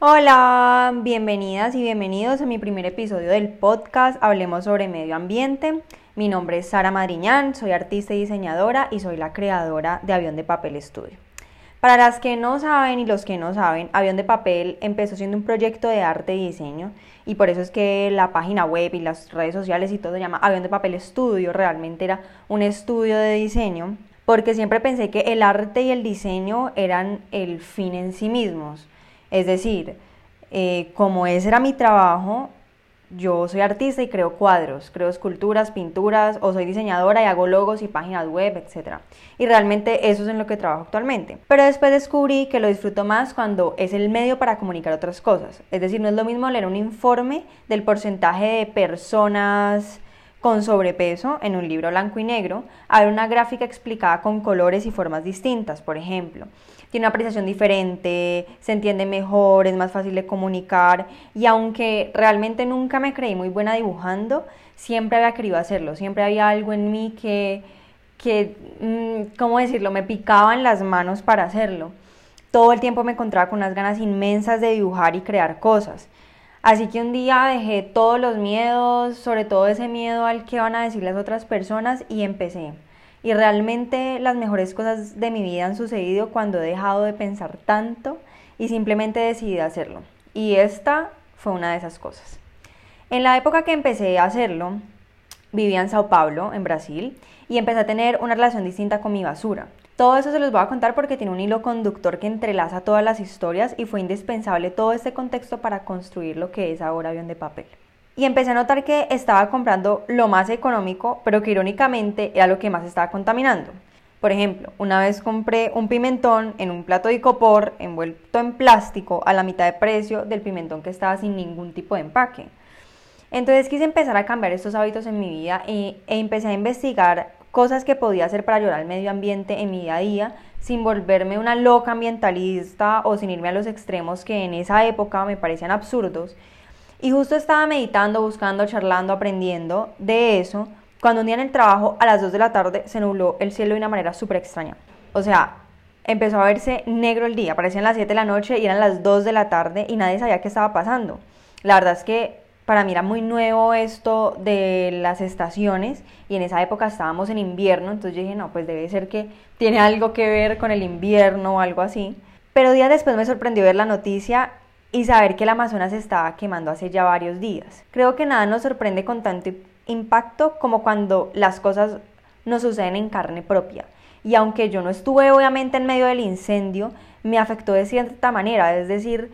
Hola, bienvenidas y bienvenidos a mi primer episodio del podcast Hablemos sobre Medio Ambiente. Mi nombre es Sara Madriñán, soy artista y diseñadora y soy la creadora de Avión de Papel Estudio. Para las que no saben y los que no saben, Avión de Papel empezó siendo un proyecto de arte y diseño y por eso es que la página web y las redes sociales y todo se llama Avión de Papel Estudio, realmente era un estudio de diseño porque siempre pensé que el arte y el diseño eran el fin en sí mismos es decir, eh, como ese era mi trabajo, yo soy artista y creo cuadros, creo esculturas, pinturas, o soy diseñadora y hago logos y páginas web, etc. Y realmente eso es en lo que trabajo actualmente. Pero después descubrí que lo disfruto más cuando es el medio para comunicar otras cosas. Es decir, no es lo mismo leer un informe del porcentaje de personas con sobrepeso en un libro blanco y negro a ver una gráfica explicada con colores y formas distintas, por ejemplo tiene una apreciación diferente, se entiende mejor, es más fácil de comunicar y aunque realmente nunca me creí muy buena dibujando, siempre había querido hacerlo, siempre había algo en mí que, que mm, ¿cómo decirlo?, me picaba en las manos para hacerlo. Todo el tiempo me encontraba con unas ganas inmensas de dibujar y crear cosas. Así que un día dejé todos los miedos, sobre todo ese miedo al que van a decir las otras personas y empecé. Y realmente las mejores cosas de mi vida han sucedido cuando he dejado de pensar tanto y simplemente decidí hacerlo. Y esta fue una de esas cosas. En la época que empecé a hacerlo, vivía en Sao Paulo, en Brasil, y empecé a tener una relación distinta con mi basura. Todo eso se los voy a contar porque tiene un hilo conductor que entrelaza todas las historias y fue indispensable todo este contexto para construir lo que es ahora avión de papel y empecé a notar que estaba comprando lo más económico, pero que irónicamente era lo que más estaba contaminando. Por ejemplo, una vez compré un pimentón en un plato de copor envuelto en plástico a la mitad de precio del pimentón que estaba sin ningún tipo de empaque. Entonces quise empezar a cambiar estos hábitos en mi vida e, e empecé a investigar cosas que podía hacer para ayudar al medio ambiente en mi día a día sin volverme una loca ambientalista o sin irme a los extremos que en esa época me parecían absurdos y justo estaba meditando, buscando, charlando, aprendiendo de eso, cuando un día en el trabajo a las 2 de la tarde se nubló el cielo de una manera súper extraña. O sea, empezó a verse negro el día, parecían las 7 de la noche y eran las 2 de la tarde y nadie sabía qué estaba pasando. La verdad es que para mí era muy nuevo esto de las estaciones y en esa época estábamos en invierno, entonces yo dije, no, pues debe ser que tiene algo que ver con el invierno o algo así. Pero días después me sorprendió ver la noticia y saber que el Amazonas estaba quemando hace ya varios días. Creo que nada nos sorprende con tanto impacto como cuando las cosas nos suceden en carne propia. Y aunque yo no estuve obviamente en medio del incendio, me afectó de cierta manera. Es decir,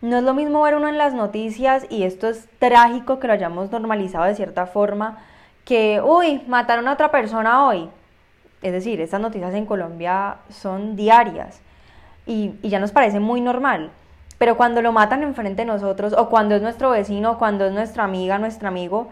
no es lo mismo ver uno en las noticias y esto es trágico que lo hayamos normalizado de cierta forma que, uy, mataron a otra persona hoy. Es decir, estas noticias en Colombia son diarias y, ya nos parece muy normal. Pero cuando lo matan enfrente de nosotros, o cuando es nuestro vecino, o cuando es nuestra amiga, nuestro amigo,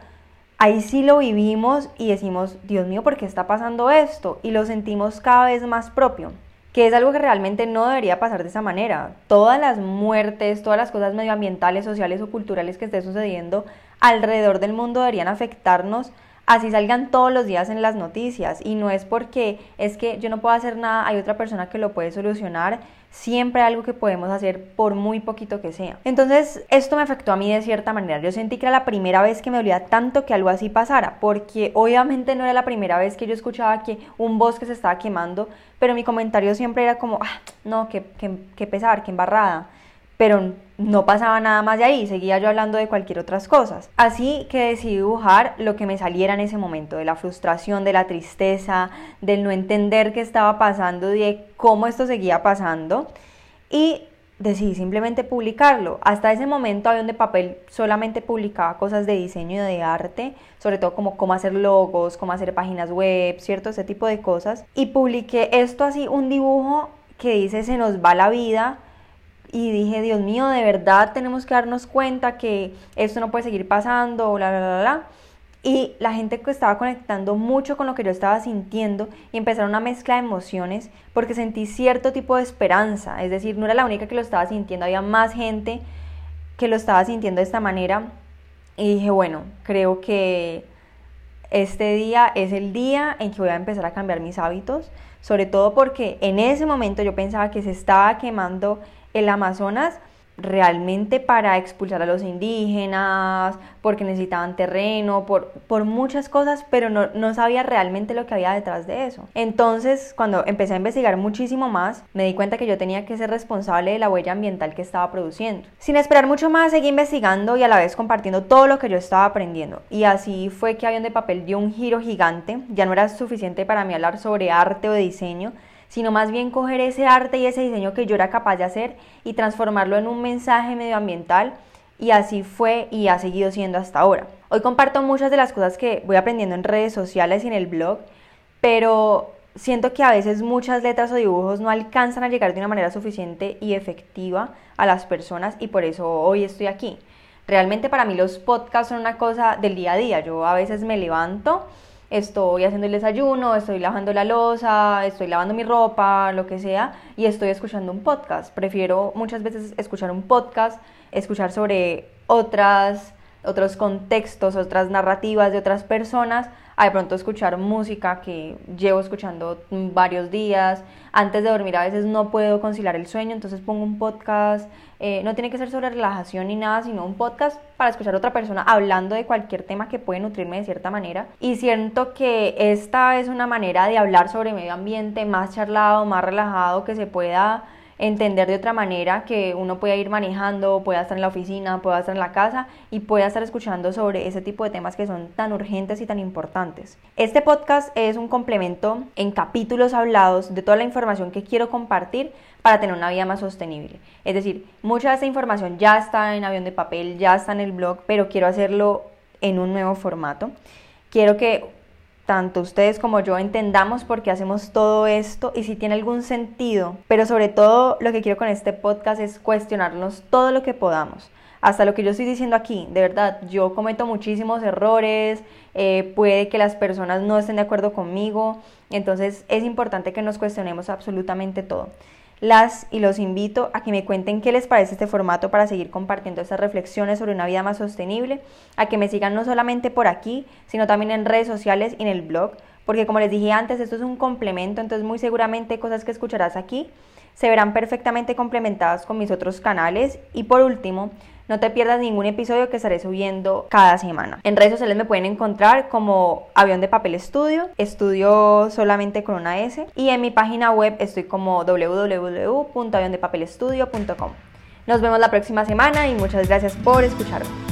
ahí sí lo vivimos y decimos, Dios mío, ¿por qué está pasando esto? Y lo sentimos cada vez más propio, que es algo que realmente no debería pasar de esa manera. Todas las muertes, todas las cosas medioambientales, sociales o culturales que estén sucediendo alrededor del mundo deberían afectarnos así salgan todos los días en las noticias y no es porque es que yo no puedo hacer nada, hay otra persona que lo puede solucionar, siempre algo que podemos hacer por muy poquito que sea. Entonces esto me afectó a mí de cierta manera, yo sentí que era la primera vez que me dolía tanto que algo así pasara, porque obviamente no era la primera vez que yo escuchaba que un bosque se estaba quemando, pero mi comentario siempre era como, ah, no, qué, qué, qué pesar, qué embarrada pero no pasaba nada más de ahí, seguía yo hablando de cualquier otras cosas. Así que decidí dibujar lo que me saliera en ese momento, de la frustración, de la tristeza, del no entender qué estaba pasando, de cómo esto seguía pasando y decidí simplemente publicarlo. Hasta ese momento Avión de Papel solamente publicaba cosas de diseño y de arte, sobre todo como cómo hacer logos, cómo hacer páginas web, cierto, ese tipo de cosas. Y publiqué esto así, un dibujo que dice se nos va la vida y dije, Dios mío, de verdad tenemos que darnos cuenta que esto no puede seguir pasando, bla, bla, bla, bla. y la gente que estaba conectando mucho con lo que yo estaba sintiendo y empezaron una mezcla de emociones porque sentí cierto tipo de esperanza, es decir, no era la única que lo estaba sintiendo, había más gente que lo estaba sintiendo de esta manera y dije, bueno, creo que este día es el día en que voy a empezar a cambiar mis hábitos, sobre todo porque en ese momento yo pensaba que se estaba quemando el Amazonas realmente para expulsar a los indígenas, porque necesitaban terreno, por, por muchas cosas, pero no, no, sabía realmente lo que había detrás de eso. Entonces, cuando empecé a investigar muchísimo más, me di cuenta que yo tenía que ser responsable de la huella ambiental que estaba produciendo. Sin esperar mucho más, seguí investigando y a la vez compartiendo todo lo que yo estaba aprendiendo. Y así fue que Avión de Papel dio un giro gigante. Ya no era suficiente para mí hablar sobre arte o diseño, sino más bien coger ese arte y ese diseño que yo era capaz de hacer y transformarlo en un mensaje medioambiental y así fue y ha seguido siendo hasta ahora. Hoy comparto muchas de las cosas que voy aprendiendo en redes sociales y en el blog, pero siento que a veces muchas letras o dibujos no alcanzan a llegar de una manera suficiente y efectiva a las personas y por eso hoy estoy aquí. Realmente para mí los podcasts son una cosa del día a día. Yo a veces me levanto estoy haciendo el desayuno, estoy lavando la losa, estoy lavando mi ropa, lo que sea, y estoy escuchando un podcast. Prefiero muchas veces escuchar un podcast, escuchar sobre otras, otros contextos, otras narrativas de otras personas, a de pronto escuchar música que llevo escuchando varios días. Antes de dormir a veces no puedo conciliar el sueño, entonces pongo un podcast. Eh, no tiene que ser sobre relajación ni nada, sino un podcast para escuchar a otra persona hablando de cualquier tema que puede nutrirme de cierta manera. Y siento que esta es una manera de hablar sobre medio ambiente más charlado, más relajado, que se pueda entender de otra manera que uno pueda ir manejando, pueda estar en la oficina, pueda estar en la casa y pueda estar escuchando sobre ese tipo de temas que son tan urgentes y tan importantes. Este podcast es un complemento en capítulos hablados de toda la información que quiero compartir para tener una vida más sostenible. Es decir, mucha de esta información ya está en avión de papel, ya está en el blog, pero quiero hacerlo en un nuevo formato. Quiero que tanto ustedes como yo entendamos por qué hacemos todo esto y si tiene algún sentido. Pero sobre todo lo que quiero con este podcast es cuestionarnos todo lo que podamos. Hasta lo que yo estoy diciendo aquí, de verdad, yo cometo muchísimos errores, eh, puede que las personas no estén de acuerdo conmigo, entonces es importante que nos cuestionemos absolutamente todo las y los invito a que me cuenten qué les parece este formato para seguir compartiendo estas reflexiones sobre una vida más sostenible, a que me sigan no solamente por aquí, sino también en redes sociales y en el blog, porque como les dije antes, esto es un complemento, entonces muy seguramente cosas que escucharás aquí se verán perfectamente complementadas con mis otros canales y por último, no te pierdas ningún episodio que estaré subiendo cada semana. En redes sociales me pueden encontrar como Avión de Papel Estudio, estudio solamente con una S, y en mi página web estoy como www.aviondepapelestudio.com. Nos vemos la próxima semana y muchas gracias por escucharme.